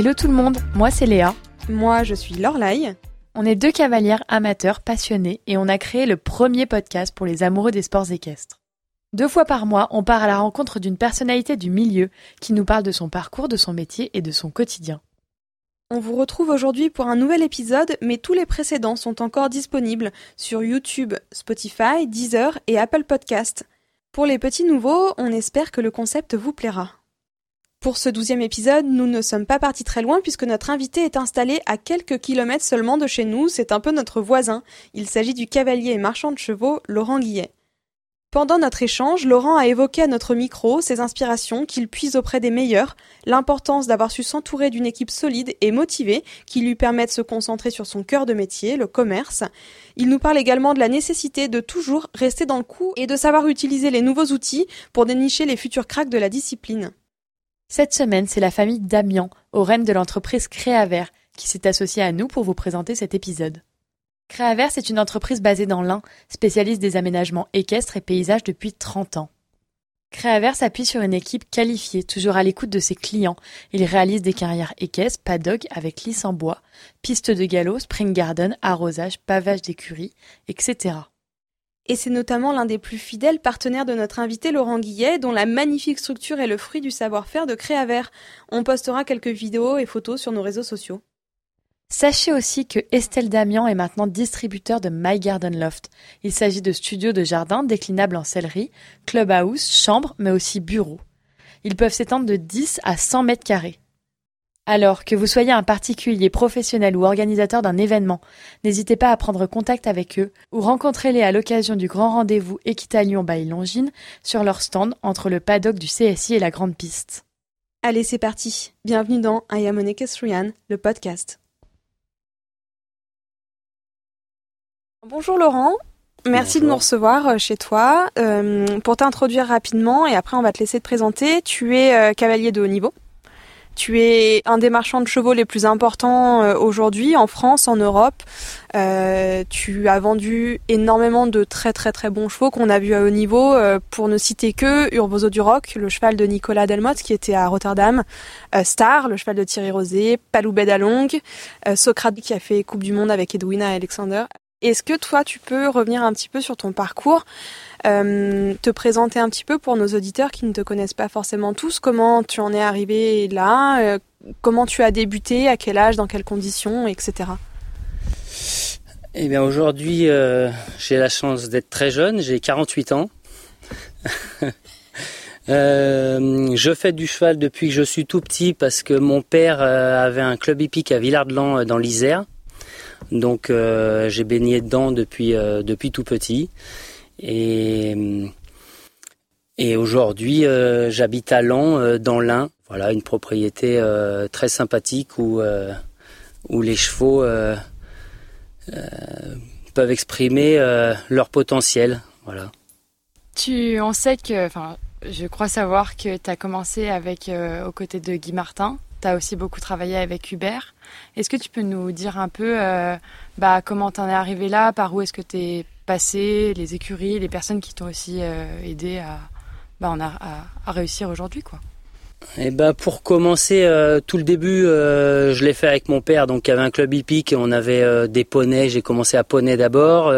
Hello tout le monde, moi c'est Léa. Moi je suis Lorlaï. On est deux cavalières amateurs passionnés et on a créé le premier podcast pour les amoureux des sports équestres. Deux fois par mois, on part à la rencontre d'une personnalité du milieu qui nous parle de son parcours, de son métier et de son quotidien. On vous retrouve aujourd'hui pour un nouvel épisode, mais tous les précédents sont encore disponibles sur YouTube, Spotify, Deezer et Apple Podcast. Pour les petits nouveaux, on espère que le concept vous plaira. Pour ce douzième épisode, nous ne sommes pas partis très loin puisque notre invité est installé à quelques kilomètres seulement de chez nous, c'est un peu notre voisin. Il s'agit du cavalier et marchand de chevaux Laurent Guillet. Pendant notre échange, Laurent a évoqué à notre micro ses inspirations qu'il puise auprès des meilleurs, l'importance d'avoir su s'entourer d'une équipe solide et motivée qui lui permet de se concentrer sur son cœur de métier, le commerce. Il nous parle également de la nécessité de toujours rester dans le coup et de savoir utiliser les nouveaux outils pour dénicher les futurs cracks de la discipline. Cette semaine, c'est la famille Damian, au rênes de l'entreprise Créavert, qui s'est associée à nous pour vous présenter cet épisode. Créavert, c'est une entreprise basée dans l'Ain, spécialiste des aménagements équestres et paysages depuis 30 ans. Créavert s'appuie sur une équipe qualifiée, toujours à l'écoute de ses clients. Il réalise des carrières équestres, paddock avec lisse en bois, pistes de galop, spring garden, arrosage, pavage d'écurie, etc. Et c'est notamment l'un des plus fidèles partenaires de notre invité Laurent Guillet, dont la magnifique structure est le fruit du savoir-faire de Créavert. On postera quelques vidéos et photos sur nos réseaux sociaux. Sachez aussi que Estelle Damian est maintenant distributeur de My Garden Loft. Il s'agit de studios de jardin déclinables en sellerie, clubhouse, chambre, mais aussi bureaux. Ils peuvent s'étendre de 10 à 100 mètres carrés. Alors que vous soyez un particulier professionnel ou organisateur d'un événement, n'hésitez pas à prendre contact avec eux ou rencontrez-les à l'occasion du grand rendez-vous Équitalion by Longines sur leur stand entre le paddock du CSI et la grande piste. Allez, c'est parti. Bienvenue dans I Am le podcast. Bonjour Laurent, merci de nous recevoir euh, chez toi. Euh, pour t'introduire rapidement et après on va te laisser te présenter, tu es euh, cavalier de haut niveau. Tu es un des marchands de chevaux les plus importants aujourd'hui en France, en Europe. tu as vendu énormément de très très très bons chevaux qu'on a vus à haut niveau. pour ne citer que Urbozo du Roc, le cheval de Nicolas Delmotte qui était à Rotterdam, Star, le cheval de Thierry Rosé, Paloubet d'Along, Socrate qui a fait Coupe du Monde avec Edwina Alexander. Est-ce que toi, tu peux revenir un petit peu sur ton parcours, euh, te présenter un petit peu pour nos auditeurs qui ne te connaissent pas forcément tous, comment tu en es arrivé là, euh, comment tu as débuté, à quel âge, dans quelles conditions, etc. Eh bien aujourd'hui, euh, j'ai la chance d'être très jeune, j'ai 48 ans. je fais du cheval depuis que je suis tout petit parce que mon père avait un club hippique à Villard-de-Lans dans l'Isère. Donc euh, j'ai baigné dedans depuis, euh, depuis tout petit. Et, et aujourd'hui, euh, j'habite à Lens, dans l'Ain. Voilà, une propriété très sympathique où, où les chevaux peuvent exprimer leur potentiel. Voilà. Tu, on sait que, enfin, je crois savoir que tu as commencé avec, aux côtés de Guy Martin. Tu as aussi beaucoup travaillé avec Hubert. Est-ce que tu peux nous dire un peu euh, bah, comment tu en es arrivé là, par où est-ce que tu es passé, les écuries, les personnes qui t'ont aussi euh, aidé à, bah, à, réussir aujourd'hui quoi? Eh ben pour commencer, euh, tout le début, je l'ai fait avec mon père, donc il y avait un club hippique et on avait des poneys. J'ai commencé à poney d'abord,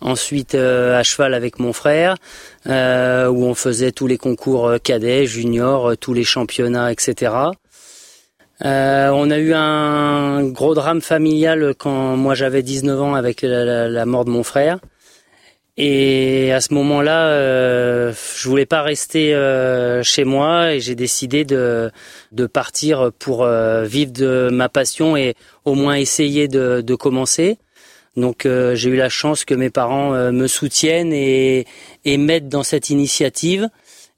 ensuite à cheval avec mon frère, où on faisait tous les concours cadets, juniors, tous les championnats, etc. Euh, on a eu un gros drame familial quand moi j'avais 19 ans avec la, mort de mon frère. Et à ce moment-là, euh, je voulais pas rester euh, chez moi et j'ai décidé de, de partir pour euh, vivre de ma passion et au moins essayer de, de commencer. Donc j'ai eu la chance que mes parents me soutiennent et, et m'aident dans cette initiative.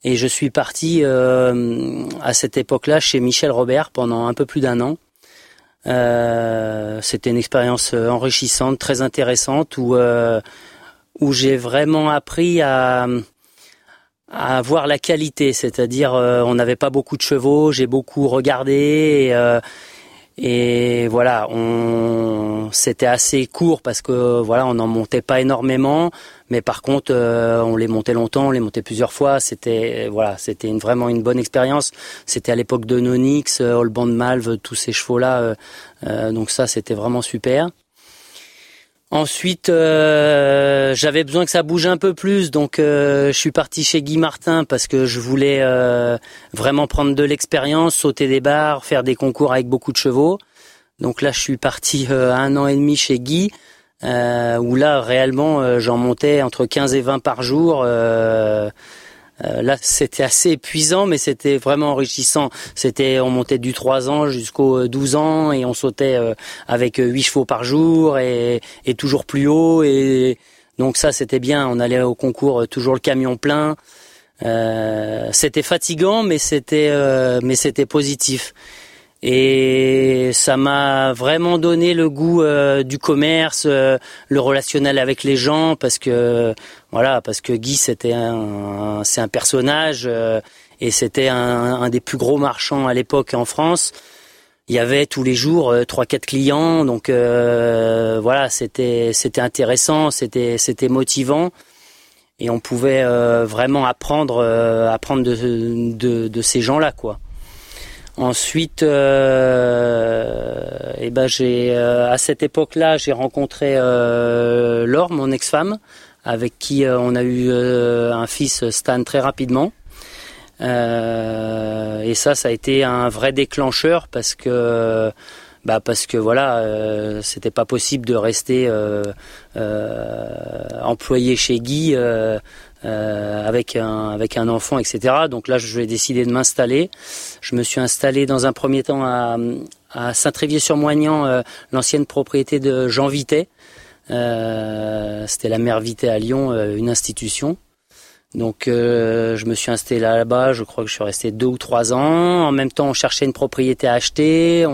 Et je suis parti euh, à cette époque-là chez Michel Robert pendant un peu plus d'un an. Euh, c'était une expérience euh, enrichissante, très intéressante, où où j'ai vraiment appris à à voir la qualité, c'est-à-dire on n'avait pas beaucoup de chevaux, j'ai beaucoup regardé Et voilà, on c'était assez court parce que voilà, on n'en montait pas énormément, mais par contre, euh, on les montait longtemps, on les montait plusieurs fois. C'était voilà, c'était vraiment une bonne expérience. C'était à l'époque de Nonix, euh, Band Malve, tous ces chevaux là. Euh, donc ça, c'était vraiment super. Ensuite, euh, j'avais besoin que ça bouge un peu plus, donc euh, je suis parti chez Guy Martin parce que je voulais euh, vraiment prendre de l'expérience, sauter des barres, faire des concours avec beaucoup de chevaux. Donc là, je suis parti un an et demi chez Guy, où là, réellement, j'en montais entre 15 et 20 par jour. Euh, là, c'était assez épuisant, mais c'était vraiment enrichissant. C'était, on montait du 3 ans jusqu'au 12 ans et on sautait euh, avec 8 chevaux par jour et, toujours plus haut. Et donc ça, c'était bien. On allait au concours euh, toujours le camion plein. Euh, c'était fatigant, mais c'était, mais c'était positif et ça m'a vraiment donné le goût euh, du commerce, euh, le relationnel avec les gens parce que voilà parce que Guy c'était un c'est un personnage euh, et c'était un, un, des plus gros marchands à l'époque en France. Il y avait tous les jours trois quatre clients donc voilà c'était c'était intéressant c'était c'était motivant et on pouvait vraiment apprendre apprendre de, de, de ces gens là quoi. Ensuite, euh, eh ben j'ai euh, à cette époque-là, j'ai rencontré euh, Laure, mon ex-femme, avec qui euh, on a eu un fils Stan très rapidement. et ça, ça a été un vrai déclencheur parce que bah parce que voilà, euh, c'était pas possible de rester euh, employé chez Guy euh, avec un avec un enfant, etc. Donc là, je vais décider de m'installer. Je me suis installé dans un premier temps à, Saint-Trévier-sur-Moignan, euh, l'ancienne propriété de Jean Vitet. Euh, C'était la mère Vitet à Lyon, une institution. Donc je me suis installé là-bas. Je crois que je suis resté deux ou trois ans. En même temps, on cherchait une propriété à acheter.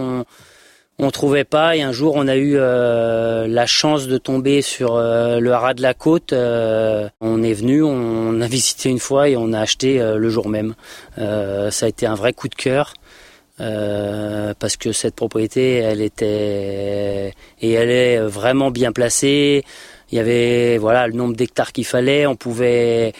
On trouvait pas et un jour on a eu euh, la chance de tomber sur euh, le haras de la côte. Euh, on est venu, on a visité une fois et on a acheté le jour même. ça a été un vrai coup de cœur. parce que cette propriété, elle était et elle est vraiment bien placée. Il y avait voilà le nombre d'hectares qu'il fallait. On pouvait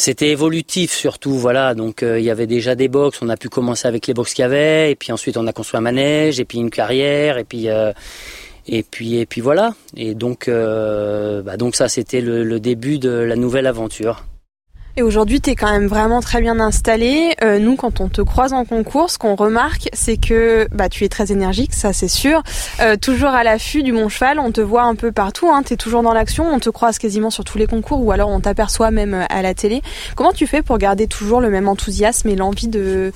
c'était évolutif surtout, voilà. Donc euh, il y avait déjà des box, on a pu commencer avec les box qu'il y avait, et puis ensuite on a construit un manège, et puis une carrière, et puis euh, et puis et puis voilà. Et donc euh, bah, donc ça c'était le début de la nouvelle aventure. Aujourd'hui, tu es quand même vraiment très bien installé. Euh, nous, quand on te croise en concours, ce qu'on remarque, c'est que bah, tu es très énergique, ça c'est sûr. Euh, toujours à l'affût du bon cheval, on te voit un peu partout, hein, tu es toujours dans l'action, on te croise quasiment sur tous les concours ou alors on t'aperçoit même euh, à la télé. Comment tu fais pour garder toujours le même enthousiasme et l'envie de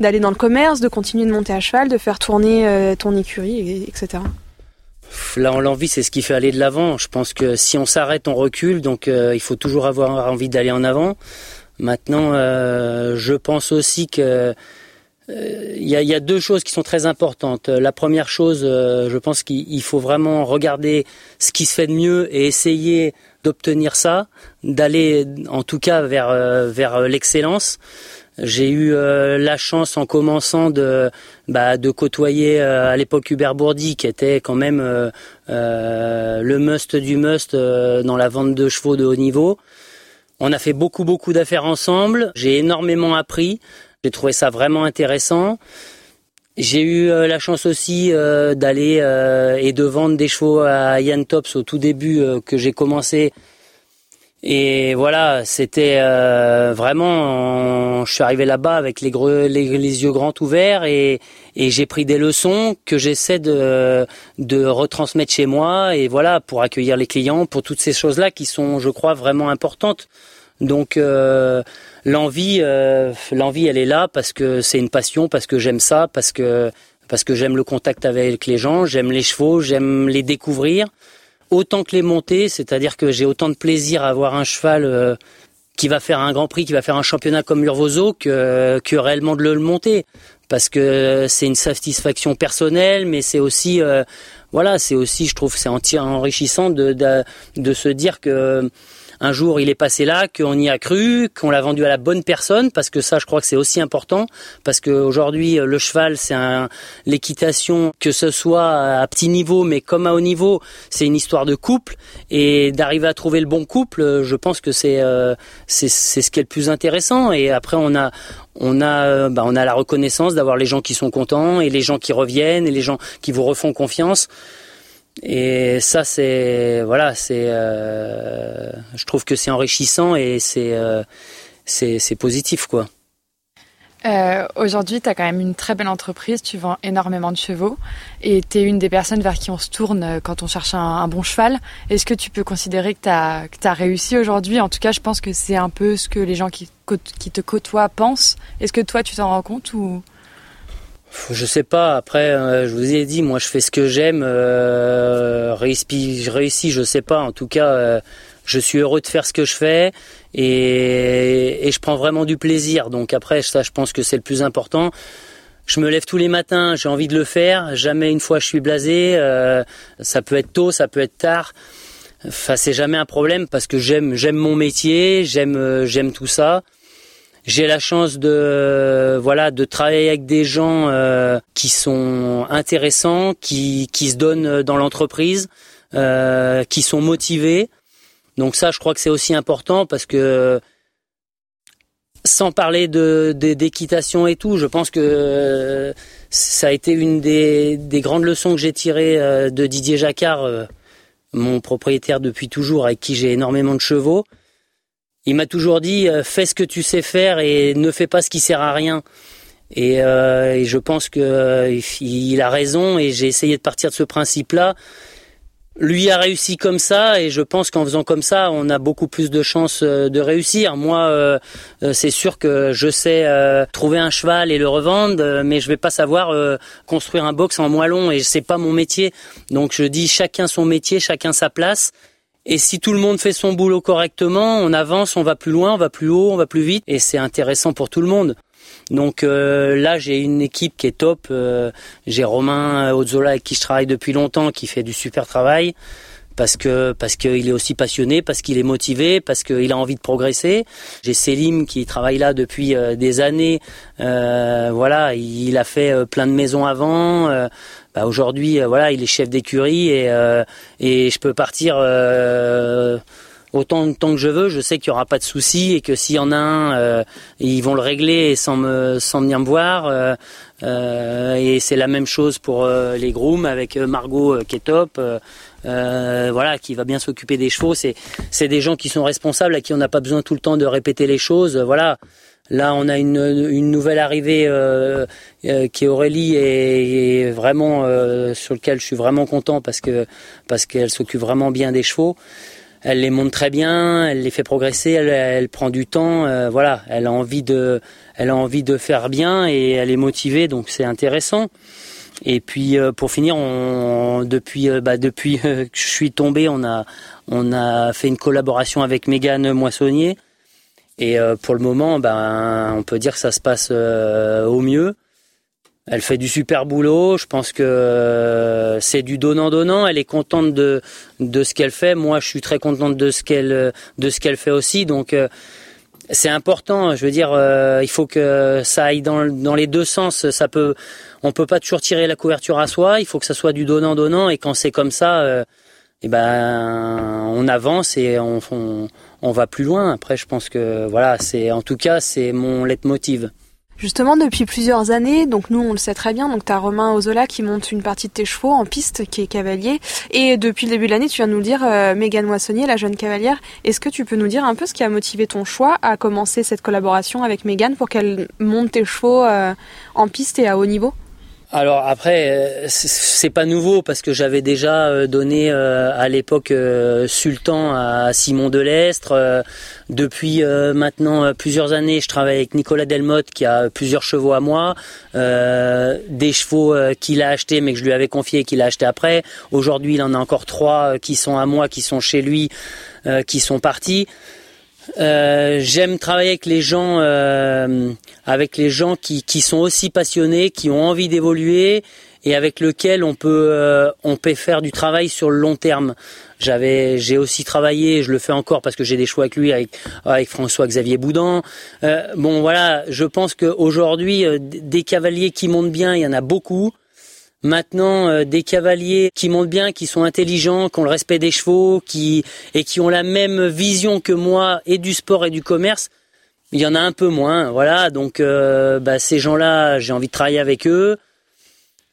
d'aller dans le commerce, de continuer de monter à cheval, de faire tourner ton écurie, etc. Là, l'envie, c'est ce qui fait aller de l'avant. Je pense que si on s'arrête, on recule. Donc, euh, il faut toujours avoir envie d'aller en avant. Maintenant, euh, je pense aussi que euh, il y, a, deux choses qui sont très importantes. La première chose, je pense qu'il faut vraiment regarder ce qui se fait de mieux et essayer d'obtenir ça, d'aller en tout cas vers l'excellence. J'ai eu euh, la chance en commençant de, bah, de côtoyer euh, à l'époque Hubert Bourdi, qui était quand même euh, le must du must dans la vente de chevaux de haut niveau. On a fait beaucoup beaucoup d'affaires ensemble. J'ai énormément appris. J'ai trouvé ça vraiment intéressant. J'ai eu la chance aussi d'aller et de vendre des chevaux à Yann Tops au tout début que j'ai commencé et voilà, c'était euh, vraiment, je suis arrivé là-bas avec les, yeux grands ouverts et, j'ai pris des leçons que j'essaie de, de retransmettre chez moi et voilà pour accueillir les clients, pour toutes ces choses-là qui sont, je crois, vraiment importantes. Donc euh, l'envie, euh, l'envie, elle est là parce que c'est une passion, parce que j'aime ça, parce que parce que j'aime le contact avec les gens, j'aime les chevaux, j'aime les découvrir autant que les montées, c'est-à-dire que j'ai autant de plaisir à avoir un cheval euh, qui va faire un Grand Prix, qui va faire un championnat comme l'Urvozo que, que réellement de le, monter, parce que c'est une satisfaction personnelle, mais c'est aussi euh, voilà, c'est aussi, je trouve, c'est enrichissant de, de, de se dire que un jour il est passé là, qu'on y a cru, qu'on l'a vendu à la bonne personne, parce que ça, je crois que c'est aussi important, parce qu'aujourd'hui le cheval, c'est un l'équitation, que ce soit à petit niveau, mais comme à haut niveau, c'est une histoire de couple, et d'arriver à trouver le bon couple, je pense que c'est euh, c'est ce qui est le plus intéressant. Et après, on a on a bah, on a la reconnaissance d'avoir les gens qui sont contents et les gens qui reviennent et les gens qui vous refont confiance. Et ça, c'est voilà, c'est, euh, je trouve que c'est enrichissant et c'est euh, c'est positif quoi. Euh, Aujourd'hui, tu as quand même une très belle entreprise, tu vends énormément de chevaux et tu es une des personnes vers qui on se tourne quand on cherche un, bon cheval. Est-ce que tu peux considérer que tu as, as, réussi aujourd'hui? En tout cas, je pense que c'est un peu ce que les gens qui, qui te côtoient pensent. Est-ce que toi, tu t'en rends compte ou? Je sais pas. Après, euh, je vous ai dit, moi, je fais ce que j'aime. Euh, je réussis, je sais pas. En tout cas, euh, je suis heureux de faire ce que je fais et, et je prends vraiment du plaisir. Donc après, ça, je pense que c'est le plus important. Je me lève tous les matins, j'ai envie de le faire. Jamais une fois je suis blasé. Euh, ça peut être tôt, ça peut être tard. Enfin, c'est jamais un problème parce que j'aime, j'aime mon métier, j'aime tout ça. J'ai la chance de voilà de travailler avec des gens euh, qui sont intéressants, qui qui se donnent dans l'entreprise, euh, qui sont motivés. Donc ça, je crois que c'est aussi important parce que sans parler de d'équitation et tout, je pense que ça a été une des, des grandes leçons que j'ai tirées euh, de Didier Jacquard, mon propriétaire depuis toujours, avec qui j'ai énormément de chevaux il m'a toujours dit euh, fais ce que tu sais faire et ne fais pas ce qui sert à rien. Et, euh, et je pense que euh, il a raison et j'ai essayé de partir de ce principe-là. Lui a réussi comme ça et je pense qu'en faisant comme ça, on a beaucoup plus de chances euh, de réussir. Moi, c'est sûr que je sais trouver un cheval et le revendre, mais je vais pas savoir construire un box en moellon et c'est pas mon métier. Donc je dis chacun son métier, chacun sa place. Et si tout le monde fait son boulot correctement, on avance, on va plus loin, on va plus haut, on va plus vite, et c'est intéressant pour tout le monde. Donc euh, là, j'ai une équipe qui est top. Euh, j'ai Romain Ozzola avec qui je travaille depuis longtemps, qui fait du super travail parce que parce qu'il est aussi passionné, parce qu'il est motivé, parce qu'il a envie de progresser. J'ai Selim qui travaille là depuis euh, des années. Euh, voilà, il a fait euh, plein de maisons avant. Bah aujourd'hui, voilà, il est chef d'écurie et et je peux partir autant de temps que je veux. Je sais qu'il y aura pas de souci et que s'il y en a un, ils vont le régler sans me sans venir me voir. Et c'est la même chose pour les grooms avec Margot qui est top. Euh, voilà, qui va bien s'occuper des chevaux. C'est des gens qui sont responsables, à qui on n'a pas besoin tout le temps de répéter les choses. Voilà. Là, on a une, une nouvelle arrivée euh, euh, qui est Aurélie et, vraiment sur lequel je suis vraiment content parce que parce qu'elle s'occupe vraiment bien des chevaux. Elle les monte très bien, elle les fait progresser, elle, prend du temps. voilà, elle a envie de elle a envie de faire bien et elle est motivée, donc c'est intéressant. Et puis euh, pour finir, depuis euh, bah, que je suis tombé, on a fait une collaboration avec Mégane Moissonnier. Et euh, pour le moment, ben on peut dire que ça se passe au mieux. Elle fait du super boulot. Je pense que c'est du donnant donnant. Elle est contente de de ce qu'elle fait. Moi, je suis très contente de ce qu'elle de ce fait aussi. Donc c'est important. Je veux dire, il faut que ça aille dans dans les deux sens. Ça peut on peut pas toujours tirer la couverture à soi. Il faut que ça soit du donnant donnant. Et quand c'est comme ça, euh, eh ben on avance et on, on, va plus loin. Après, je pense que voilà, c'est en tout cas c'est mon leitmotiv. Justement, depuis plusieurs années, donc nous on le sait très bien, donc tu as Romain Ozola qui monte une partie de tes chevaux en piste, qui est cavalier, et depuis le début de l'année, tu viens nous le dire, euh, Mégane Moissonnier, la jeune cavalière, est-ce que tu peux nous dire un peu ce qui a motivé ton choix à commencer cette collaboration avec Mégane pour qu'elle monte tes chevaux euh, en piste et à haut niveau? Alors après, euh, c'est pas nouveau parce que j'avais déjà euh, donné euh, à l'époque Sultan à Simon Delestre. Depuis maintenant plusieurs années, je travaille avec Nicolas Delmotte qui a plusieurs chevaux à moi, des chevaux qu'il a achetés mais que je lui avais confié et qu'il a acheté après. Aujourd'hui, il en a encore trois qui sont à moi, qui sont chez lui, qui sont partis. Euh, j'aime travailler avec les gens, euh, avec les gens qui, qui sont aussi passionnés, qui ont envie d'évoluer et avec lequel on peut euh, on peut faire du travail sur le long terme. J'avais j'ai aussi travaillé, je le fais encore parce que j'ai des choix avec lui avec avec François Xavier Boudan. Euh, bon voilà, je pense qu'aujourd'hui euh, des cavaliers qui montent bien, il y en a beaucoup. Maintenant, des cavaliers qui montent bien, qui sont intelligents, qui ont le respect des chevaux, qui et qui ont la même vision que moi et du sport et du commerce, il y en a un peu moins. Voilà, donc bah, ces gens-là, j'ai envie de travailler avec eux.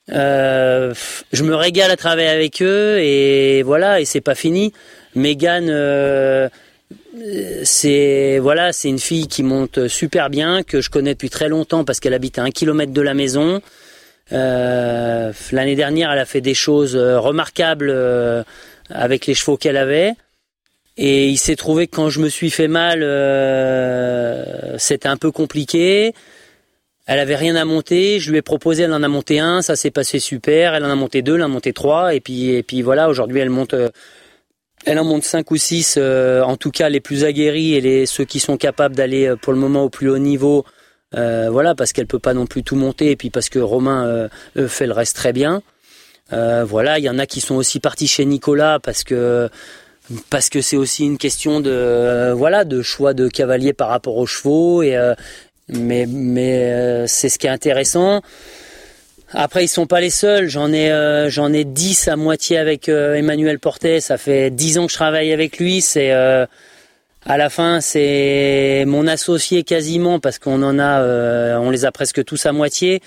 Euh, je me régale à travailler avec eux et voilà et c'est pas fini. Megan, euh, c'est voilà, c'est une fille qui monte super bien que je connais depuis très longtemps parce qu'elle habite à un kilomètre de la maison. Euh, l'année dernière, elle a fait des choses remarquables avec les chevaux qu'elle avait. Et il s'est trouvé que quand je me suis fait mal, c'était un peu compliqué. Elle avait rien à monter, je lui ai proposé, elle en a monté un, ça s'est passé super, elle en a monté deux, elle en a monté trois, et puis et puis voilà, aujourd'hui elle monte, euh, elle en monte cinq ou six, euh, en tout cas les plus aguerris et les ceux qui sont capables d'aller euh, pour le moment au plus haut niveau, voilà, parce qu'elle peut pas non plus tout monter, et puis parce que Romain fait le reste très bien. voilà, il y en a qui sont aussi partis chez Nicolas parce que parce que c'est aussi une question de choix de cavalier par rapport aux chevaux et, mais mais euh, c'est ce qui est intéressant. Après, ils sont pas les seuls. J'en ai euh, j'en ai 10 à moitié avec euh, Emmanuel Portet. Ça fait 10 ans que je travaille avec lui. À la fin, c'est mon associé quasiment parce qu'on en a, on les a presque tous à moitié.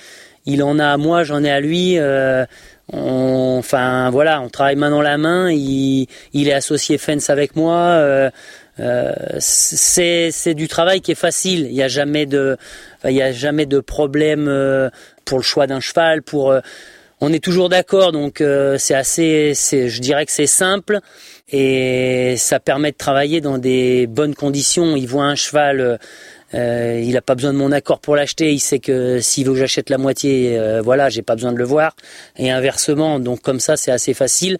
Il en a à moi, j'en ai à lui. enfin voilà, on travaille main dans la main. Il, il est associé fence avec moi. Euh, c'est du travail qui est facile. Il n'y a jamais de, il y a jamais de problème euh, pour le choix d'un cheval. Pour, euh, on est toujours d'accord, donc c'est assez, je dirais que c'est simple et ça permet de travailler dans des bonnes conditions. Il voit un cheval. Euh, il n'a pas besoin de mon accord pour l'acheter. Il sait que s'il veut que j'achète la moitié, euh, voilà, j'ai pas besoin de le voir. Et inversement, donc comme ça, c'est assez facile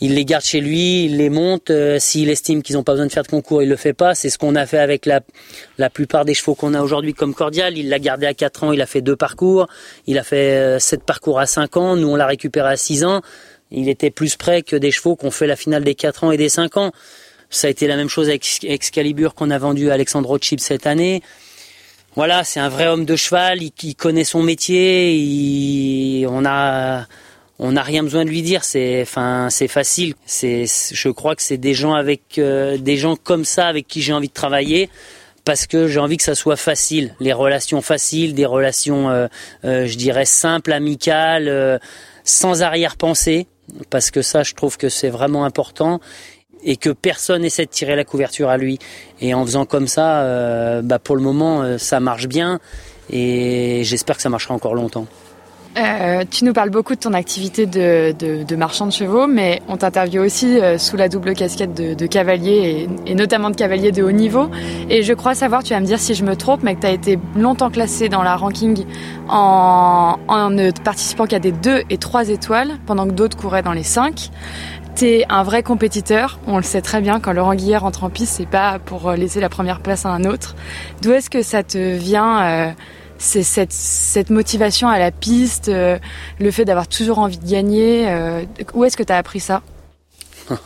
il les garde chez lui, il les monte. Euh, s'il estime qu'ils n'ont pas besoin de faire de concours, il le fait pas. C'est ce qu'on a fait avec la, la plupart des chevaux qu'on a aujourd'hui comme Cordial. Il l'a gardé à 4 ans, il a fait deux parcours. Il a fait 7 euh, parcours à 5 ans. Nous, on l'a récupéré à 6 ans. Il était plus près que des chevaux qu'on fait la finale des 4 ans et des 5 ans. Ça a été la même chose avec Excalibur qu'on a vendu à Alexandre Rothschild cette année. Voilà, c'est un vrai homme de cheval, il, connaît son métier, il, on a on n'a rien besoin de lui dire. C'est, enfin, c'est facile. C'est, je crois que c'est des gens avec, euh, des gens comme ça avec qui j'ai envie de travailler parce que j'ai envie que ça soit facile, les relations faciles, des relations, euh, euh, je dirais simples, amicales, sans arrière-pensée, parce que ça, je trouve que c'est vraiment important et que personne essaie de tirer la couverture à lui. Et en faisant comme ça, bah pour le moment, ça marche bien et j'espère que ça marchera encore longtemps. Euh, tu nous parles beaucoup de ton activité de, de, de marchand de chevaux, mais on t'interviewe aussi euh, sous la double casquette de, de cavalier et, et, notamment de cavalier de haut niveau. Et je crois savoir, tu vas me dire si je me trompe, mais que tu as été longtemps classé dans la ranking en, en ne participant qu'à des 2 et 3 étoiles, pendant que d'autres couraient dans les 5. T'es un vrai compétiteur, on le sait très bien, quand Laurent Guillet rentre en piste, c'est pas pour laisser la première place à un autre. D'où est-ce que ça te vient euh, c'est cette, cette, motivation à la piste, euh, le fait d'avoir toujours envie de gagner. Euh, où est-ce que tu as appris ça?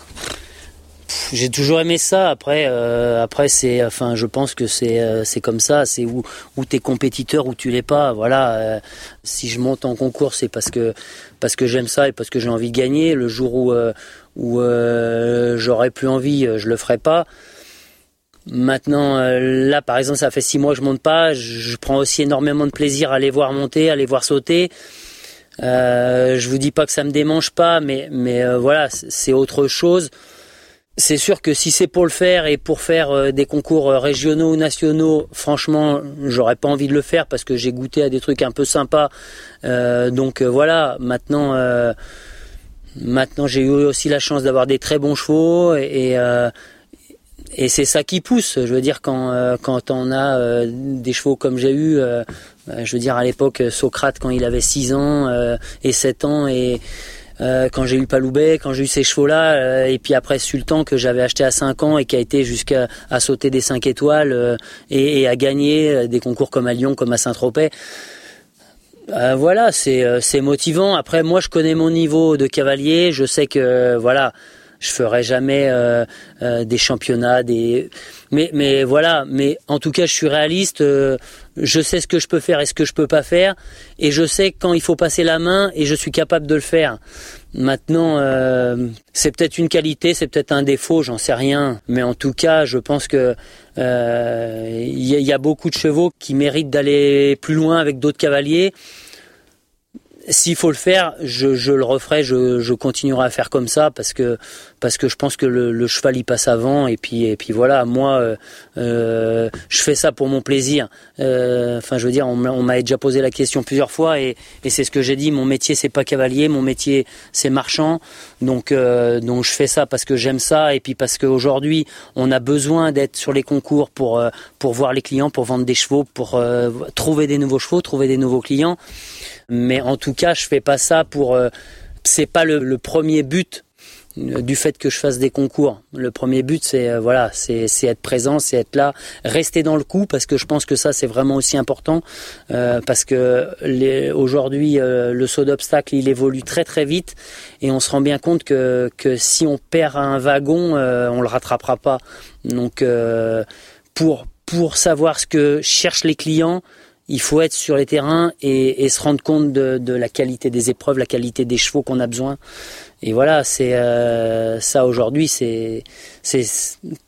J'ai toujours aimé ça. Après, euh, après c'est, enfin, je pense que c'est, c'est comme ça. C'est où, où t'es compétiteur, ou tu l'es pas. Voilà. si je monte en concours, c'est parce que, parce que j'aime ça et parce que j'ai envie de gagner. Le jour où, où j'aurais plus envie, je le ferai pas. Maintenant, euh, là, par exemple, ça fait six mois que je monte pas. Je, prends aussi énormément de plaisir à les voir monter, à les voir sauter. Euh, je vous dis pas que ça me démange pas, mais mais euh, voilà, c'est autre chose. C'est sûr que si c'est pour le faire et pour faire euh, des concours régionaux ou nationaux, franchement, j'aurais pas envie de le faire parce que j'ai goûté à des trucs un peu sympas. donc voilà, maintenant, maintenant j'ai eu aussi la chance d'avoir des très bons chevaux et, et et c'est ça qui pousse. Je veux dire, quand, euh, quand on a euh, des chevaux comme j'ai eu, euh, je veux dire, à l'époque, Socrate, quand il avait 6 ans et 7 ans, et quand j'ai eu Paloubet, quand j'ai eu ces chevaux-là, et puis après Sultan, que j'avais acheté à 5 ans et qui a été jusqu'à à sauter des 5 étoiles et, à gagner des concours comme à Lyon, comme à Saint-Tropez Euh, voilà, c'est c'est motivant. Après, moi, je connais mon niveau de cavalier. Je sais que voilà, je ferai jamais euh, euh, des championnats, mais voilà, mais en tout cas, je suis réaliste. Euh, je sais ce que je peux faire et ce que je peux pas faire, et je sais quand il faut passer la main et je suis capable de le faire. Maintenant, c'est peut-être une qualité, c'est peut-être un défaut, j'en sais rien. Mais en tout cas, je pense que il y, a beaucoup de chevaux qui méritent d'aller plus loin avec d'autres cavaliers s'il faut le faire, je, le referai, je, continuerai à faire comme ça parce que parce que je pense que le, cheval y passe avant et puis et puis voilà, moi euh, euh je fais ça pour mon plaisir. Euh, enfin, je veux dire, on, m'a déjà posé la question plusieurs fois et, et c'est ce que j'ai dit. Mon métier c'est pas cavalier, mon métier c'est marchand. Donc euh, donc je fais ça parce que j'aime ça et puis parce qu'aujourd'hui on a besoin d'être sur les concours pour pour voir les clients, pour vendre des chevaux, pour trouver des nouveaux chevaux, trouver des nouveaux clients. Mais en tout cas, je fais pas ça pour. Euh, c'est pas le, premier but euh, du fait que je fasse des concours. Le premier but, c'est euh, voilà, c'est être présent, c'est être là, rester dans le coup, parce que je pense que ça, c'est vraiment aussi important, parce que aujourd'hui, le saut d'obstacle, il évolue très très vite, et on se rend bien compte que, que si on perd un wagon, on le rattrapera pas. Donc, pour pour savoir ce que cherchent les clients, il faut être sur les terrains et, se rendre compte de, la qualité des épreuves, la qualité des chevaux qu'on a besoin. Et voilà, c'est euh, ça aujourd'hui. C'est,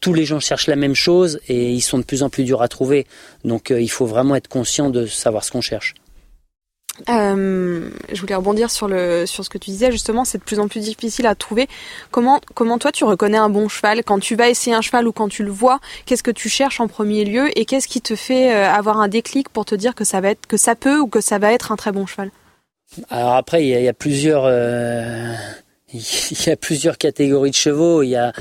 tous les gens cherchent la même chose et ils sont de plus en plus durs à trouver. Donc euh, il faut vraiment être conscient de savoir ce qu'on cherche. Euh, je voulais rebondir sur le sur ce que tu disais justement, c'est de plus en plus difficile à trouver. Comment comment toi tu reconnais un bon cheval? Quand tu vas essayer un cheval ou quand tu le vois Qu'est-ce que tu cherches en premier lieu et qu'est-ce qui te fait euh, avoir un déclic pour te dire que ça va être que ça peut ou que ça va être un très bon cheval? Alors après il y a, plusieurs euh, y a plusieurs catégories de chevaux. Il y a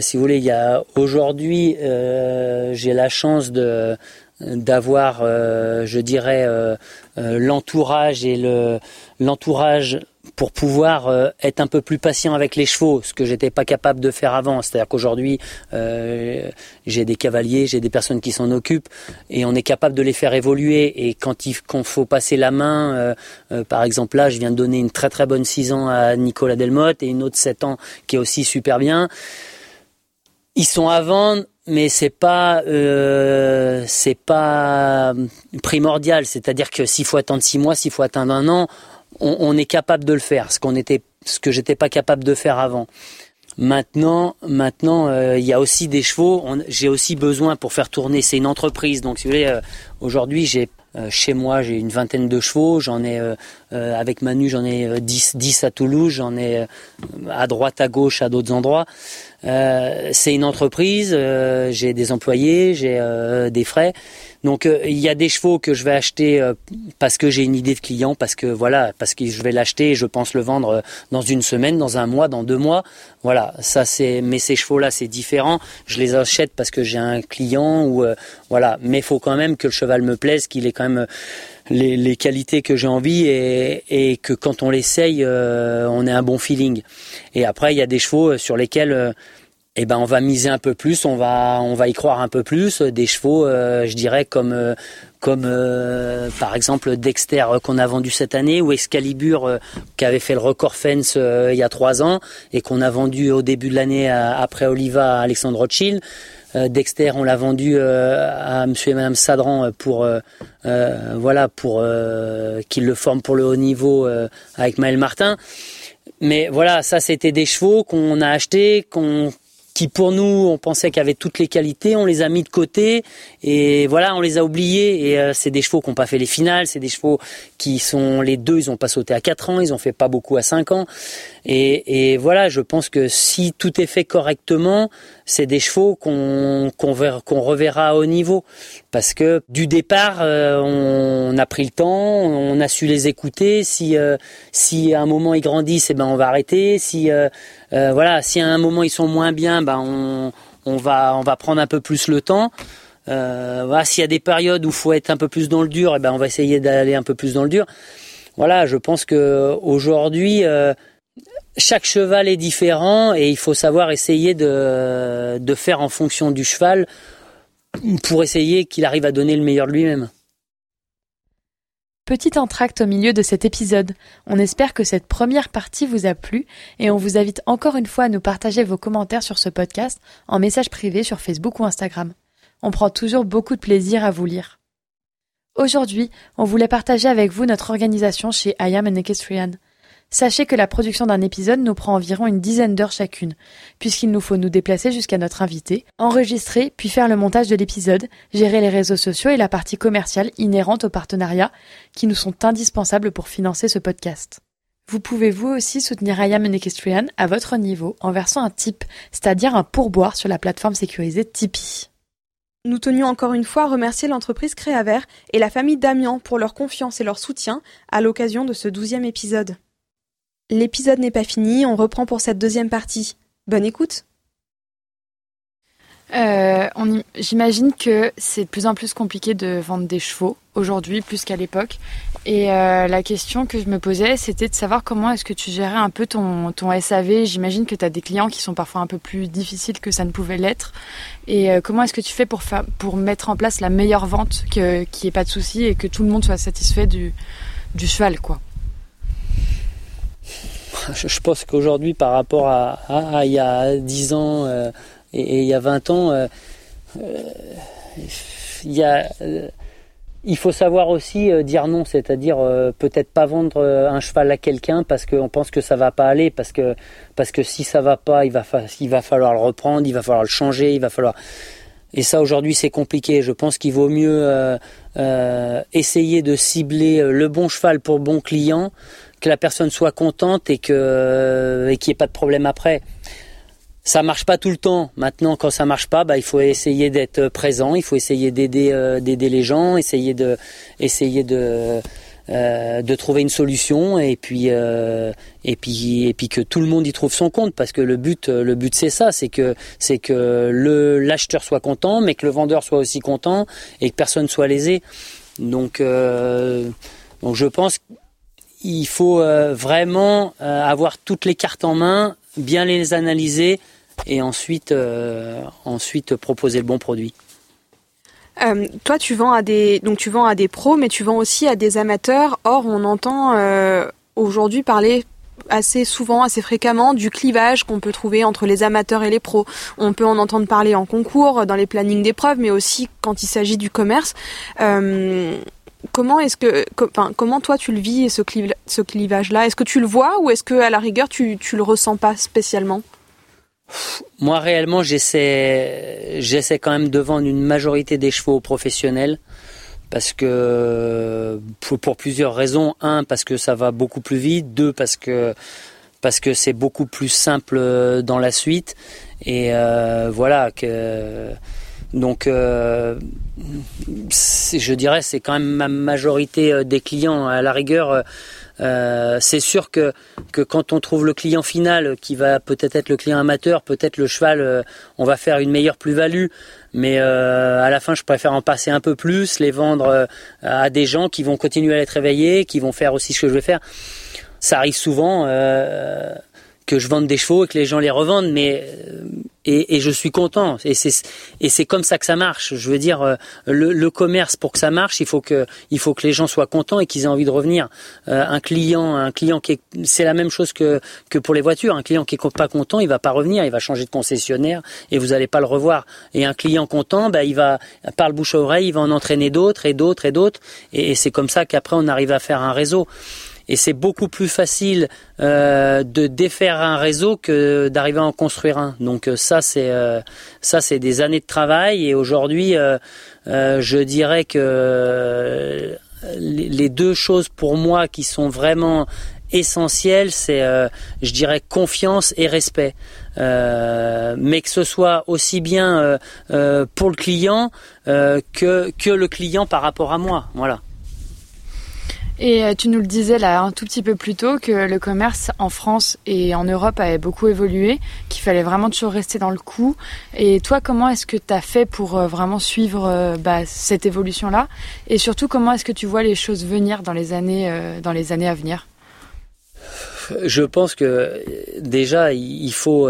si vous voulez il y a aujourd'hui j'ai la chance de d'avoir, euh, je dirais, euh, euh, l'entourage et le l'entourage pour pouvoir être un peu plus patient avec les chevaux, ce que j'étais pas capable de faire avant. C'est-à-dire qu'aujourd'hui, j'ai des cavaliers, j'ai des personnes qui s'en occupent, et on est capable de les faire évoluer. Et quand il faut passer la main, par exemple là, je viens de donner une très très bonne 6 ans à Nicolas Delmotte et une autre 7 ans qui est aussi super bien. Ils sont à vendre mais c'est pas euh, c'est pas primordial. C'est-à-dire que s'il faut attendre six mois, s'il faut attendre un an, on, est capable de le faire. Ce qu'on était, ce que j'étais pas capable de faire avant. Maintenant, maintenant, euh, il y a aussi des chevaux. J'ai aussi besoin pour faire tourner. C'est une entreprise, donc si vous voulez, euh, aujourd'hui, j'ai euh, chez moi, j'ai une vingtaine de chevaux. J'en ai avec Manu, j'en ai 10, 10 à Toulouse. J'en ai à droite, à gauche, à d'autres endroits. C'est une entreprise. j'ai des employés, j'ai des frais. Donc euh, il y a des chevaux que je vais acheter euh, parce que j'ai une idée de client, parce que voilà, parce que je vais l'acheter et je pense le vendre euh, dans une semaine, dans un mois, dans deux mois. Voilà, ça c'est. Mais ces chevaux-là c'est différent. Je les achète parce que j'ai un client ou voilà. Mais faut quand même que le cheval me plaise, qu'il ait quand même les, qualités que j'ai envie et, et, que quand on l'essaye, on ait un bon feeling. Et après il y a des chevaux sur lesquels eh ben on va miser un peu plus, on va on va y croire un peu plus. Des chevaux, euh, je dirais comme euh, comme euh, par exemple Dexter qu'on a vendu cette année ou Excalibur qui avait fait le record fence il y a trois ans et qu'on a vendu au début de l'année après Oliva à Alexandre Rothschild. Dexter, on l'a vendu à Monsieur et Madame Sadran pour voilà pour qu'il le forme pour le haut niveau avec Maël Martin. Mais voilà, ça c'était des chevaux qu'on a achetés, qu'on qui pour nous, on pensait qu'ils avaient toutes les qualités, on les a mis de côté et voilà, on les a oubliés. Et euh, c'est des chevaux qui n'ont pas fait les finales, c'est des chevaux qui sont les deux, ils n'ont pas sauté à 4 ans, ils ont fait pas beaucoup à 5 ans. Et, et voilà, je pense que si tout est fait correctement, c'est des chevaux qu'on qu'on reverra à niveau. Parce que du départ, euh, on a pris le temps, on a su les écouter. Si euh, si à un moment ils grandissent, eh ben on va arrêter. Si voilà, si à un moment ils sont moins bien, ben on on va on va prendre un peu plus le temps. Euh, voilà, s'il y a des périodes où faut être un peu plus dans le dur, eh ben on va essayer d'aller un peu plus dans le dur. Voilà, je pense que aujourd'hui, euh, chaque cheval est différent et il faut savoir essayer de, faire en fonction du cheval pour essayer qu'il arrive à donner le meilleur de lui-même. Petit entracte au milieu de cet épisode. On espère que cette première partie vous a plu et on vous invite encore une fois à nous partager vos commentaires sur ce podcast en message privé sur Facebook ou Instagram. On prend toujours beaucoup de plaisir à vous lire. Aujourd'hui, on voulait partager avec vous notre organisation chez I Am an Equestrian. Sachez que la production d'un épisode nous prend environ une dizaine d'heures chacune, puisqu'il nous faut nous déplacer jusqu'à notre invité, enregistrer, puis faire le montage de l'épisode, gérer les réseaux sociaux et la partie commerciale inhérente au partenariat, qui nous sont indispensables pour financer ce podcast. Vous pouvez vous aussi soutenir I à votre niveau en versant un tip, c'est-à-dire un pourboire sur la plateforme sécurisée Tipeee. Nous tenions encore une fois à remercier l'entreprise Créavert et la famille Damian pour leur confiance et leur soutien à l'occasion de ce douzième épisode. L'épisode n'est pas fini, on reprend pour cette deuxième partie. Bonne écoute euh, J'imagine que c'est de plus en plus compliqué de vendre des chevaux aujourd'hui plus qu'à l'époque. Et euh, la question que je me posais, c'était de savoir comment est-ce que tu gérais un peu ton, ton SAV. J'imagine que tu as des clients qui sont parfois un peu plus difficiles que ça ne pouvait l'être. Et euh, comment est-ce que tu fais pour, faire, pour mettre en place la meilleure vente, qu'il n'y ait pas de soucis et que tout le monde soit satisfait du, du cheval quoi? je pense qu'aujourd'hui, par rapport à, il y a 10 ans euh, et, il y a 20 ans, euh, euh, il faut savoir aussi dire non, c'est-à-dire peut-être pas vendre un cheval à quelqu'un parce qu'on pense que ça va pas aller, parce que, parce que si ça va pas, il va, il va falloir le reprendre, il va falloir le changer, il va falloir. Et ça aujourd'hui c'est compliqué. Je pense qu'il vaut mieux essayer de cibler le bon cheval pour bon client que la personne soit contente et que et qu'il n'y ait pas de problème après. Ça marche pas tout le temps. Maintenant, quand ça marche pas, bah, il faut essayer d'être présent, il faut essayer d'aider euh, d'aider les gens, essayer de essayer de euh, de trouver une solution et puis euh, et puis et puis que tout le monde y trouve son compte parce que le but le but c'est ça c'est que c'est que le l'acheteur soit content mais que le vendeur soit aussi content et que personne soit lésé donc donc je pense il faut euh, vraiment euh, avoir toutes les cartes en main, bien les analyser et ensuite, euh, ensuite proposer le bon produit. toi, tu vends à des donc tu vends à des pros, mais tu vends aussi à des amateurs. Or, on entend aujourd'hui parler assez souvent, assez fréquemment, du clivage qu'on peut trouver entre les amateurs et les pros. On peut en entendre parler en concours, dans les plannings d'épreuves, mais aussi quand il s'agit du commerce. Comment est-ce que, enfin, comment toi tu le vis ce, clivage-là? Est-ce que tu le vois ou est-ce que à la rigueur tu tu le ressens pas spécialement? Moi réellement j'essaie j'essaie quand même de vendre une majorité des chevaux professionnels parce que pour, plusieurs raisons. Un parce que ça va beaucoup plus vite. Deux parce que c'est beaucoup plus simple dans la suite et euh, voilà que donc, euh, je dirais, c'est quand même ma majorité euh, des clients. À la rigueur, euh, c'est sûr que, que quand on trouve le client final, qui va peut-être être le client amateur, peut-être le cheval, on va faire une meilleure plus-value. Mais à la fin, je préfère en passer un peu plus, les vendre à des gens qui vont continuer à être réveillés, qui vont faire aussi ce que je vais faire. Ça arrive souvent que je vende des chevaux et que les gens les revendent, mais et, et, je suis content. Et c'est et c'est comme ça que ça marche. Je veux dire, euh, le, le, commerce pour que ça marche, il faut que il faut que les gens soient contents et qu'ils aient envie de revenir. Euh, un client, un client qui est, c'est la même chose que que pour les voitures. Un client qui est pas content, il va pas revenir, il va changer de concessionnaire et vous allez pas le revoir. Et un client content, bah, il va par le bouche à oreille, il va en entraîner d'autres et d'autres et d'autres. Et c'est comme ça qu'après on arrive à faire un réseau et c'est beaucoup plus facile euh, de défaire un réseau que d'arriver à en construire un. Donc euh, ça c'est euh, ça c'est des années de travail et aujourd'hui euh, je dirais que les deux choses pour moi qui sont vraiment essentielles, c'est je dirais confiance et respect. mais que ce soit aussi bien pour le client que que le client par rapport à moi. Voilà. Et euh, tu nous le disais là un tout petit peu plus tôt que le commerce en France et en Europe avait beaucoup évolué, qu'il fallait vraiment toujours rester dans le coup. Et toi, comment est-ce que tu as fait pour euh, vraiment suivre euh, bah, cette évolution-là? Et surtout, comment est-ce que tu vois les choses venir dans les années, dans les années à venir? Je pense que déjà il faut,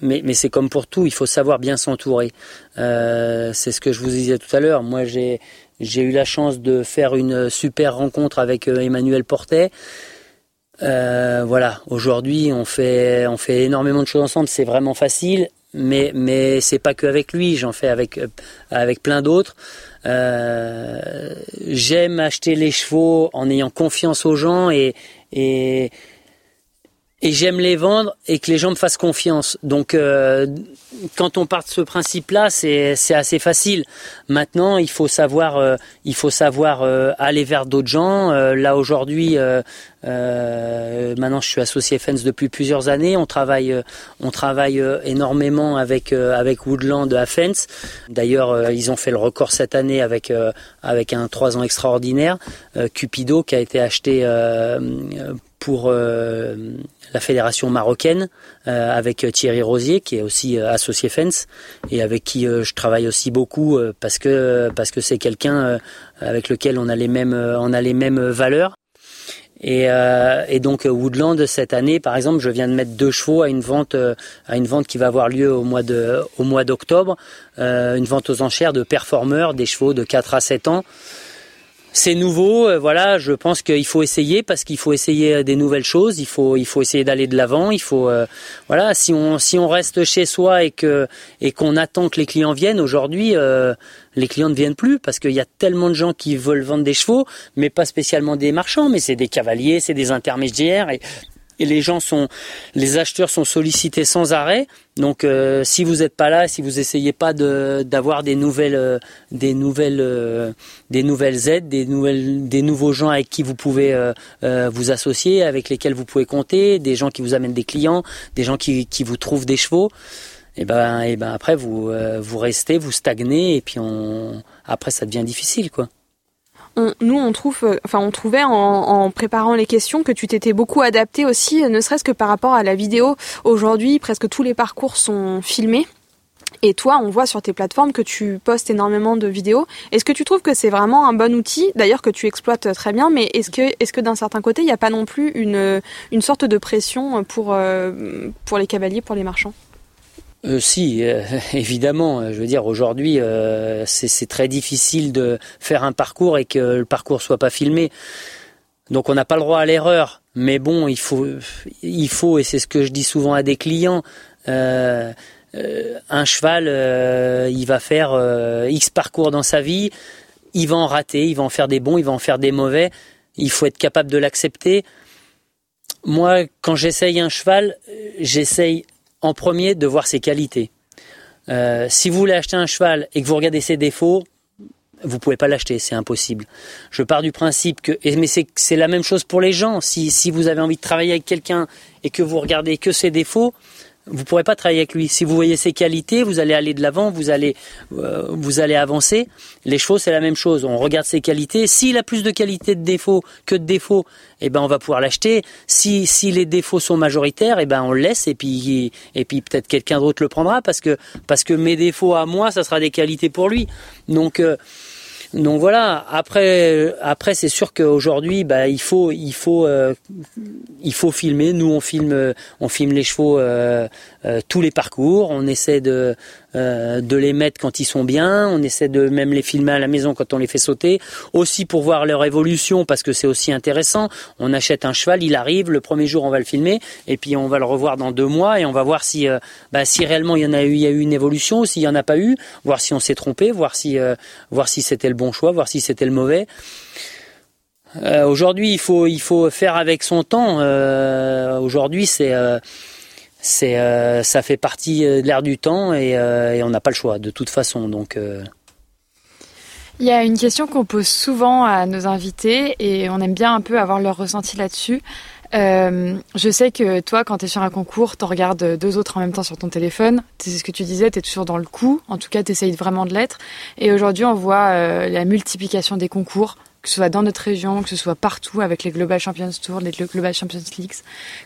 mais, mais c'est comme pour tout, il faut savoir bien s'entourer. c'est ce que je vous disais tout à l'heure. Moi, j'ai J'ai eu la chance de faire une super rencontre avec Emmanuel Portet. voilà, aujourd'hui on fait on fait énormément de choses ensemble, c'est vraiment facile, mais mais c'est pas que avec lui, j'en fais avec avec plein d'autres. J'aime acheter les chevaux en ayant confiance aux gens et et et j'aime les vendre et que les gens me fassent confiance. Donc, euh, quand on part de ce principe-là, c'est assez facile. Maintenant, il faut savoir, euh, il faut savoir euh, aller vers d'autres gens. là aujourd'hui, maintenant, je suis associé Fence depuis plusieurs années. On travaille, on travaille énormément avec avec Woodland à Fence. D'ailleurs, ils ont fait le record cette année avec avec un 3 ans extraordinaire. Cupido qui a été acheté pour la fédération marocaine euh, avec Thierry Rosier qui est aussi euh, associé Fence et avec qui euh, je travaille aussi beaucoup parce que parce que c'est quelqu'un avec lequel on a les mêmes on a les mêmes valeurs. Et, et, donc Woodland cette année, par exemple, je viens de mettre deux chevaux à une vente à une vente qui va avoir lieu au mois de au mois d'octobre, une vente aux enchères de performeurs, des chevaux de 4 à 7 ans c'est nouveau, euh, voilà, je pense qu'il faut essayer parce qu'il faut essayer euh, des nouvelles choses, il faut il faut essayer d'aller de l'avant, il faut euh, voilà, si on si on reste chez soi et que et qu'on attend que les clients viennent aujourd'hui les clients ne viennent plus parce qu'il y a tellement de gens qui veulent vendre des chevaux, mais pas spécialement des marchands, mais c'est des cavaliers, c'est des intermédiaires et et les gens sont, les acheteurs sont sollicités sans arrêt. Donc, euh, si vous n'êtes pas là, si vous essayez pas d'avoir des nouvelles, euh, des nouvelles, euh, des nouvelles aides, des nouvelles, des nouveaux gens avec qui vous pouvez vous associer, avec lesquels vous pouvez compter, des gens qui vous amènent des clients, des gens qui, qui vous trouvent des chevaux. Et ben, et ben après vous, vous restez, vous stagnez, et puis on, après ça devient difficile, quoi nous on euh, trouvait en, préparant les questions que tu t'étais beaucoup adapté aussi, ne serait-ce que par rapport à la vidéo. Aujourd'hui, presque tous les parcours sont filmés. Et toi, on voit sur tes plateformes que tu postes énormément de vidéos. Est-ce que tu trouves que c'est vraiment un bon outil, d'ailleurs que tu exploites très bien, mais est-ce que, est-ce que d'un certain côté, il n'y a pas non plus une, sorte de pression euh, pour les cavaliers, pour les marchands? Euh, si, euh, évidemment. Euh, je veux dire, aujourd'hui, c'est très difficile de faire un parcours et que le parcours soit pas filmé. Donc, on n'a pas le droit à l'erreur. Mais bon, il faut, il faut, et c'est ce que je dis souvent à des clients. un cheval, il va faire X parcours dans sa vie, il va en rater, il va en faire des bons, il va en faire des mauvais. Il faut être capable de l'accepter. Moi, quand j'essaye un cheval, j'essaye en premier de voir ses qualités. Euh, si vous voulez acheter un cheval et que vous regardez ses défauts, vous pouvez pas l'acheter, c'est impossible. Je pars du principe que, mais c'est la même chose pour les gens. Si, si vous avez envie de travailler avec quelqu'un et que vous regardez que ses défauts, vous pourrez pas travailler avec lui. Si vous voyez ses qualités, vous allez aller de l'avant, vous allez euh, vous allez avancer. Les chevaux, c'est la même chose. On regarde ses qualités. S'il a plus de qualités de défauts que de défauts, eh ben on va pouvoir l'acheter. Si si les défauts sont majoritaires, eh ben on le laisse et puis et puis peut-être quelqu'un d'autre le prendra parce que parce que mes défauts à moi, ça sera des qualités pour lui. Donc euh, donc voilà. Après, après c'est sûr qu'aujourd'hui, bah, il faut, il faut, euh, il faut filmer. Nous, on filme, on filme les chevaux euh, euh, tous les parcours. On essaie de, euh, de les mettre quand ils sont bien. On essaie de même les filmer à la maison quand on les fait sauter. Aussi pour voir leur évolution parce que c'est aussi intéressant. On achète un cheval, il arrive, le premier jour on va le filmer et puis on va le revoir dans deux mois et on va voir si, euh, bah, si réellement il y en a eu, il y a eu une évolution s'il y en a pas eu, voir si on s'est trompé, voir si, euh, voir si c'était le bon choix, voir si c'était le mauvais. Aujourd'hui, il faut, il faut faire avec son temps. Aujourd'hui, c'est c'est euh, ça fait partie euh, de l'air du temps euh, et, on n'a pas le choix de toute façon. Donc il y a une question qu'on pose souvent à nos invités et on aime bien un peu avoir leur ressenti là-dessus. je sais que toi, quand tu es sur un concours, tu regardes deux autres en même temps sur ton téléphone. C'est ce que tu disais, tu es toujours dans le coup. En tout cas, tu essayes vraiment de l'être. Et aujourd'hui, on voit la multiplication des concours, que ce soit dans notre région, que ce soit partout avec les Global Champions Tour, les Global Champions Leagues.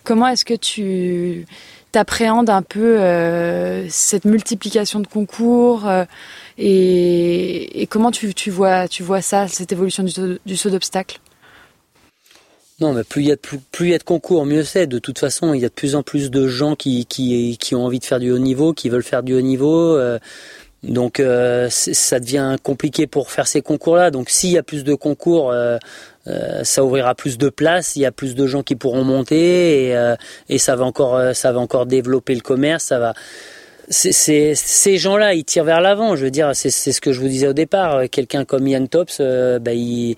Comment est-ce que tu t'appréhendes un peu euh, cette multiplication de concours euh, et, comment tu, vois, tu vois ça, cette évolution du, saut d'obstacle? Non, mais plus il y a de, plus, il y a de concours, mieux c'est. De toute façon, il y a de plus en plus de gens qui, qui, ont envie de faire du haut niveau, qui veulent faire du haut niveau. Euh, Donc ça devient compliqué pour faire ces concours-là. Donc s'il y a plus de concours, euh, euh, ça ouvrira plus de places, il y a plus de gens qui pourront monter et, et ça va encore, ça va encore développer le commerce. Ça va. C'est, ces gens-là, ils tirent vers l'avant. Je veux dire, c'est, ce que je vous disais au départ. Quelqu'un comme Ian Tops, bah, il,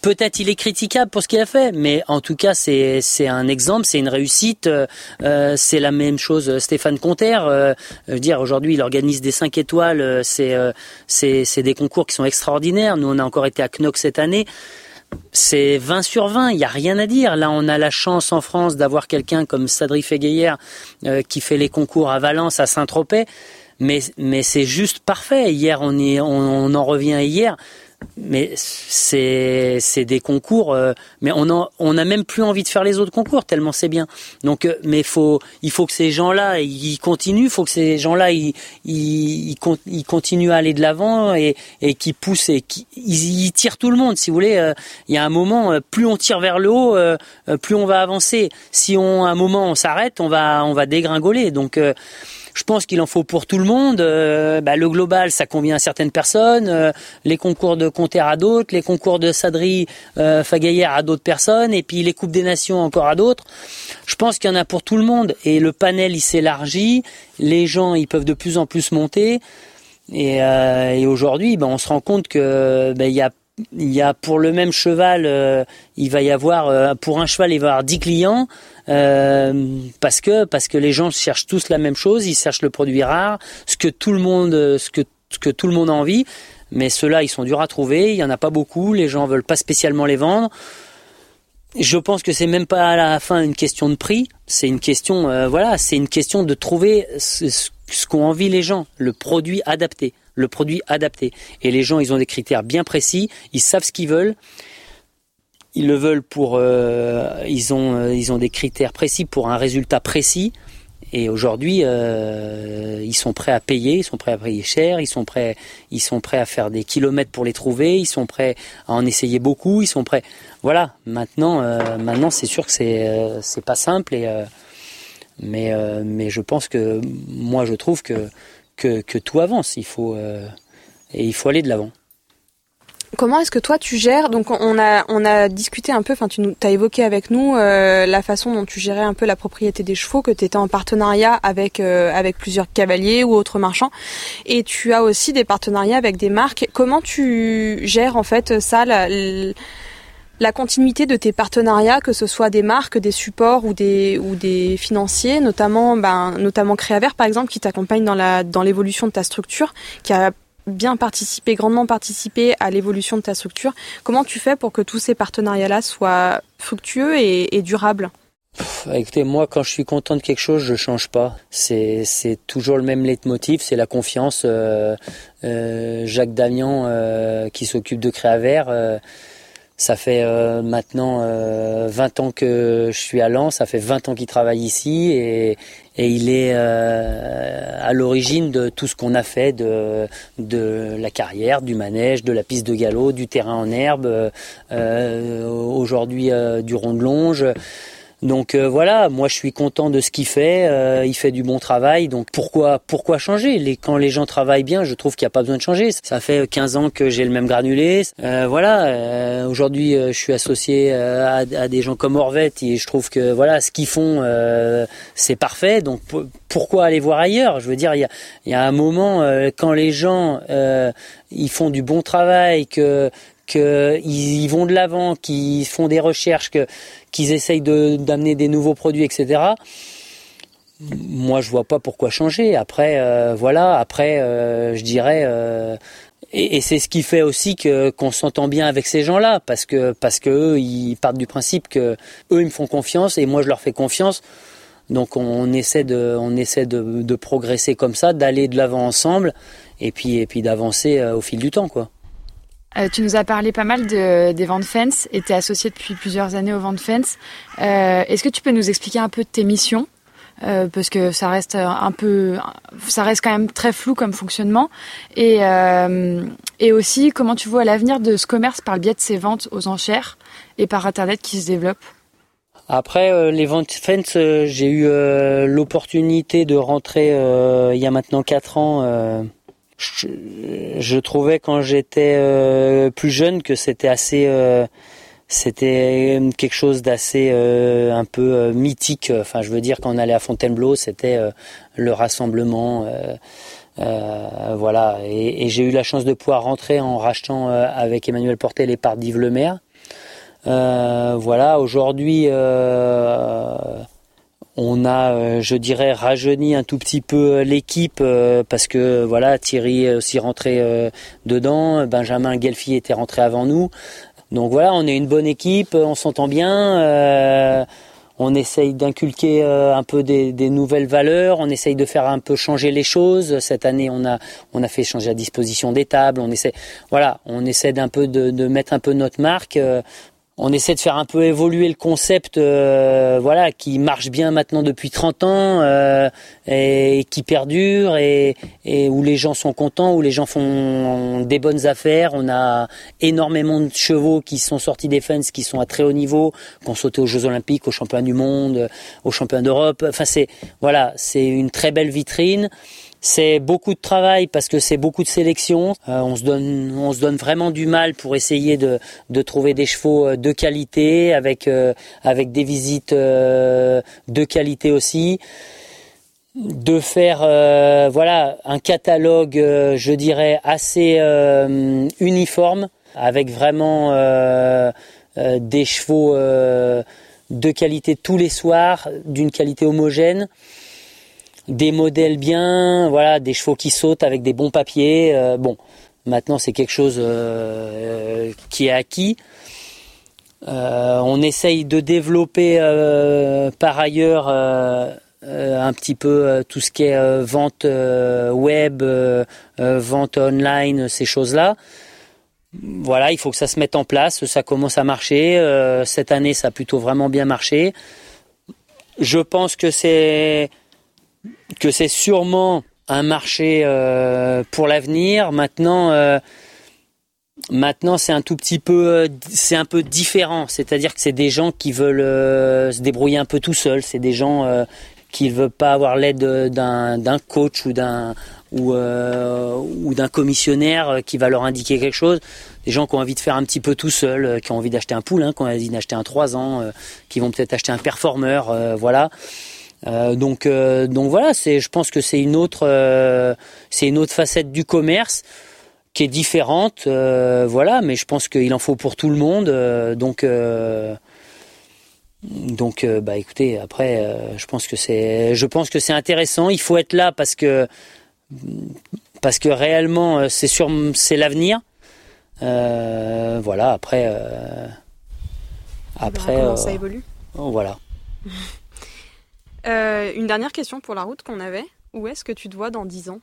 peut-être il est critiquable pour ce qu'il a fait, mais en tout cas c'est un exemple, c'est une réussite. Euh, c'est la même chose. Stéphane Conter, euh, je veux dire aujourd'hui il organise des 5 étoiles. Euh, c'est c'est c'est des concours qui sont extraordinaires. Nous on a encore été à Knox cette année. C'est 20 sur 20, il n'y a rien à dire. Là, on a la chance en France d'avoir quelqu'un comme Sadri Fegueyer qui fait les concours à Valence, à Saint-Tropez. Mais, mais c'est juste parfait. Hier, on, est, on en revient hier mais c'est c'est des concours euh, mais on a on a même plus envie de faire les autres concours tellement c'est bien. Donc euh, mais faut il faut que ces gens là ils continuent faut que ces gens là ils ils, ils continuent à aller de l'avant et et qui poussent et qui ils, tirent tout le monde si vous voulez. Euh, il y a un moment plus on tire vers le haut plus on va avancer. Si on à un moment on s'arrête on va on va dégringoler. Donc je pense qu'il en faut pour tout le monde. Euh, bah, le global, ça convient à certaines personnes. Euh, les concours de Conter à d'autres. Les concours de Sadri euh, à d'autres personnes. Et puis les Coupes des Nations encore à d'autres. Je pense qu'il y en a pour tout le monde. Et le panel, il s'élargit. Les gens, ils peuvent de plus en plus monter. Et, euh, aujourd'hui, bah, on se rend compte que bah, il y a il y a pour le même cheval, euh, il va y avoir euh, pour un cheval, il va y avoir 10 clients euh, parce que les gens cherchent tous la même chose, ils cherchent le produit rare, ce que tout le monde ce que a envie, mais ceux-là ils sont durs à trouver, il y en a pas beaucoup, les gens veulent pas spécialement les vendre. Je pense que c'est même pas à la fin une question de prix, c'est une question voilà, c'est une question de trouver ce qu'ont envie les gens, le produit adapté le produit adapté. Et les gens, ils ont des critères bien précis, ils savent ce qu'ils veulent. Ils le veulent pour, euh, ils ont, euh, ils ont des critères précis pour un résultat précis. Et aujourd'hui, euh, ils sont prêts à payer, ils sont prêts à payer cher, ils sont prêts, ils sont prêts à faire des kilomètres pour les trouver, ils sont prêts à en essayer beaucoup, ils sont prêts. Voilà. Maintenant, maintenant, c'est sûr que c'est, pas simple et, mais, mais je pense que moi, je trouve que que, tout avance. Il faut, euh, et il faut aller de l'avant. Comment est-ce que toi tu gères Donc on a discuté un peu, tu as évoqué avec nous euh, la façon dont tu gérais un peu la propriété des chevaux, que tu étais en partenariat avec euh, avec plusieurs cavaliers ou autres marchands, et tu as aussi des partenariats avec des marques. Comment tu gères en fait ça continuité de tes partenariats, que ce soit des marques, des supports ou des ou des financiers, notamment ben notamment Créavert par exemple qui t'accompagne dans la dans l'évolution de ta structure, qui a bien participé, grandement participé à l'évolution de ta structure. Comment tu fais pour que tous ces partenariats-là soient fructueux et, durables? Écoutez, moi, quand je suis content de quelque chose, je change pas. C'est c'est toujours le même leitmotiv, c'est la confiance. Euh, euh, Jacques Damian, euh, qui s'occupe de Créavert ça fait euh, maintenant euh, 20 ans que je suis à Lens, ça fait 20 ans qu'il travaille ici et, et il est euh, à l'origine de tout ce qu'on a fait de, de la carrière, du manège, de la piste de galop, du terrain en herbe, euh, aujourd'hui du rond de longe. Donc euh, voilà, moi je suis content de ce qu'il fait, euh, il fait du bon travail, donc pourquoi pourquoi changer? Les, Quand les gens travaillent bien, je trouve qu'il n'y a pas besoin de changer. Ça fait 15 ans que j'ai le même granulé. Euh, voilà, aujourd'hui je suis associé à, des gens comme Orvet et je trouve que voilà ce qu'ils font c'est parfait. Donc pourquoi aller voir ailleurs? Je veux dire, il y a, y a un moment quand les gens ils font du bon travail, que qu'ils vont de l'avant, qu'ils font des recherches, qu'ils essayent d'amener des nouveaux produits, etc. Moi, je vois pas pourquoi changer. Après, euh, voilà. Après, euh, je dirais, euh, et, c'est ce qui fait aussi que qu'on s'entend bien avec ces gens-là, parce que parce eux, ils partent du principe que eux, ils me font confiance et moi, je leur fais confiance. Donc, on, essaie de on essaie de, de progresser comme ça, d'aller de l'avant ensemble, et puis et puis d'avancer au fil du temps, quoi. Euh, tu nous as parlé pas mal de, des ventes fence et tu es associé depuis plusieurs années aux ventes fence. Euh, Est-ce que tu peux nous expliquer un peu tes missions? Euh, parce que ça reste un peu, ça reste quand même très flou comme fonctionnement, et, euh, et aussi comment tu vois l'avenir de ce commerce par le biais de ces ventes aux enchères et par internet qui se développe? Après les ventes fence, j'ai eu l'opportunité de rentrer il y a maintenant 4 ans. Je, trouvais quand j'étais plus jeune que c'était assez c'était quelque chose d'assez euh, un peu euh, mythique. Enfin, je veux dire, quand on allait à Fontainebleau, c'était euh, le rassemblement. voilà, et, j'ai eu la chance de pouvoir rentrer en rachetant avec Emmanuel Portel les parts d'Yves Lemaire. voilà, aujourd'hui, on a, je dirais, rajeuni un tout petit peu l'équipe parce que voilà, Thierry est aussi rentré dedans, Benjamin Gelfi était rentré avant nous. Donc voilà, on est une bonne équipe, on s'entend bien. Euh, on essaye d'inculquer euh, un peu des, nouvelles valeurs, on essaye de faire un peu changer les choses. Cette année, on a on a fait changer la disposition des tables. On essaie, voilà, on essaie d'un peu de, de, mettre un peu notre marque. On essaie de faire un peu évoluer le concept euh, voilà qui marche bien maintenant depuis 30 ans euh, et, qui perdure et, où les gens sont contents où les gens font des bonnes affaires. On a énormément de chevaux qui sont sortis des fans qui sont à très haut niveau qui ont sauté aux Jeux Olympiques aux championnats du monde aux championnats d'Europe. Enfin c'est voilà c'est une très belle vitrine c'est beaucoup de travail parce que c'est beaucoup de sélection. Euh, on se donne, on se donne vraiment du mal pour essayer de, trouver des chevaux euh, de qualité avec euh, avec des visites de qualité aussi. De faire voilà un catalogue, je dirais assez uniforme avec vraiment des chevaux de qualité tous les soirs, d'une qualité homogène des modèles bien, voilà, des chevaux qui sautent avec des bons papiers. Euh, bon, maintenant c'est quelque chose euh, qui est acquis. Euh, on essaye de développer par ailleurs un petit peu tout ce qui est vente web, vente online, ces choses-là. Voilà, il faut que ça se mette en place, ça commence à marcher. cette année, ça a plutôt vraiment bien marché. Je pense que c'est que c'est sûrement un marché euh, pour l'avenir. Maintenant, euh, maintenant c'est un tout petit peu, euh, c'est un peu différent. C'est-à-dire que c'est des gens qui veulent se débrouiller un peu tout seuls. C'est des gens qui ne veulent pas avoir l'aide d'un coach ou d'un ou, d'un commissionnaire qui va leur indiquer quelque chose. Des gens qui ont envie de faire un petit peu tout seul, qui ont envie d'acheter un poulain, qui ont envie d'acheter un 3 ans, qui vont peut-être acheter un performeur, voilà. Euh, donc, euh, donc voilà, c'est, je pense que c'est une autre, euh, c'est une autre facette du commerce qui est différente, voilà. Mais je pense qu'il en faut pour tout le monde, donc. donc, bah, écoutez, après, je pense que c'est, je pense que c'est intéressant. Il faut être là parce que, parce que réellement, c'est sur, c'est l'avenir. voilà. Après, après, comment ça évolue. Voilà. Euh, une dernière question pour la route qu'on avait. Où est-ce que tu te vois dans 10 ans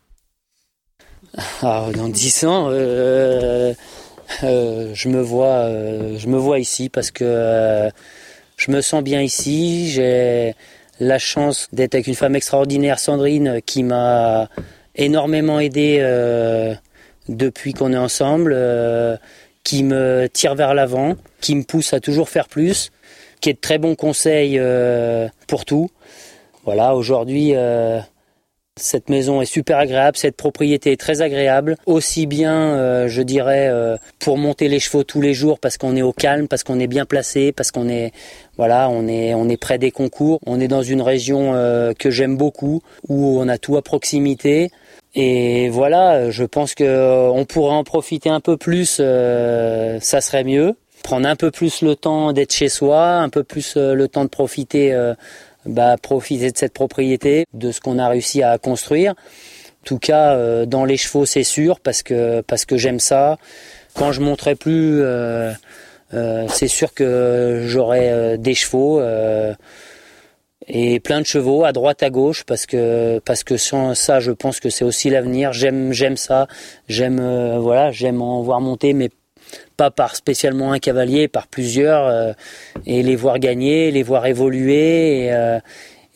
ah, Dans 10 ans, euh, euh, je, me vois, je me vois ici parce que je me sens bien ici. J'ai la chance d'être avec une femme extraordinaire, Sandrine, qui m'a énormément aidé depuis qu'on est ensemble, qui me tire vers l'avant, qui me pousse à toujours faire plus, qui est de très bons conseils pour tout. Voilà, aujourd'hui, euh, cette maison est super agréable, cette propriété est très agréable, aussi bien, euh, je dirais, euh, pour monter les chevaux tous les jours parce qu'on est au calme, parce qu'on est bien placé, parce qu'on est, voilà, on est, on est près des concours, on est dans une région que j'aime beaucoup, où on a tout à proximité. Et voilà, je pense que on pourrait en profiter un peu plus, ça serait mieux. Prendre un peu plus le temps d'être chez soi, un peu plus le temps de profiter bah, profiter de cette propriété, de ce qu'on a réussi à construire. En tout cas, euh, dans les chevaux, c'est sûr, parce que, j'aime ça. Quand je monterai plus, euh, euh, c'est sûr que j'aurai des chevaux et plein de chevaux à droite à gauche parce que sans ça je pense que c'est aussi l'avenir j'aime j'aime ça j'aime voilà j'aime en voir monter mais pas par spécialement un cavalier, par plusieurs, euh, et les voir gagner, les voir évoluer, et, euh,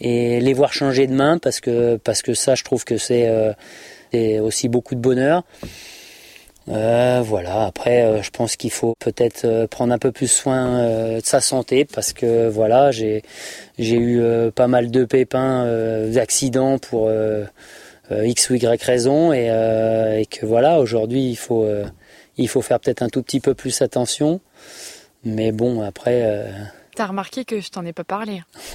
les voir changer de main, parce que, ça, je trouve que c'est euh, aussi beaucoup de bonheur. Voilà. Après, je pense qu'il faut peut-être prendre un peu plus soin de sa santé parce que voilà, j'ai eu pas mal de pépins, d'accidents pour x ou y raison et que voilà, aujourd'hui il faut il faut faire peut-être un tout petit peu plus attention. Mais bon, après. T'as remarqué que je t'en ai pas parlé.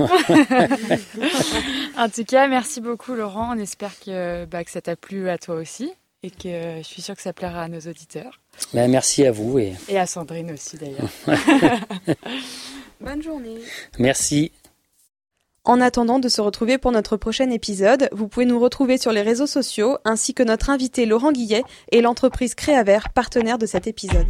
en tout cas, merci beaucoup Laurent. On espère que, bah, que ça t'a plu à toi aussi et que je suis sûre que ça plaira à nos auditeurs. Ben, merci à vous. Et... et à Sandrine aussi d'ailleurs. Bonne journée. Merci. En attendant de se retrouver pour notre prochain épisode, vous pouvez nous retrouver sur les réseaux sociaux ainsi que notre invité Laurent Guillet et l'entreprise Créavert, partenaire de cet épisode.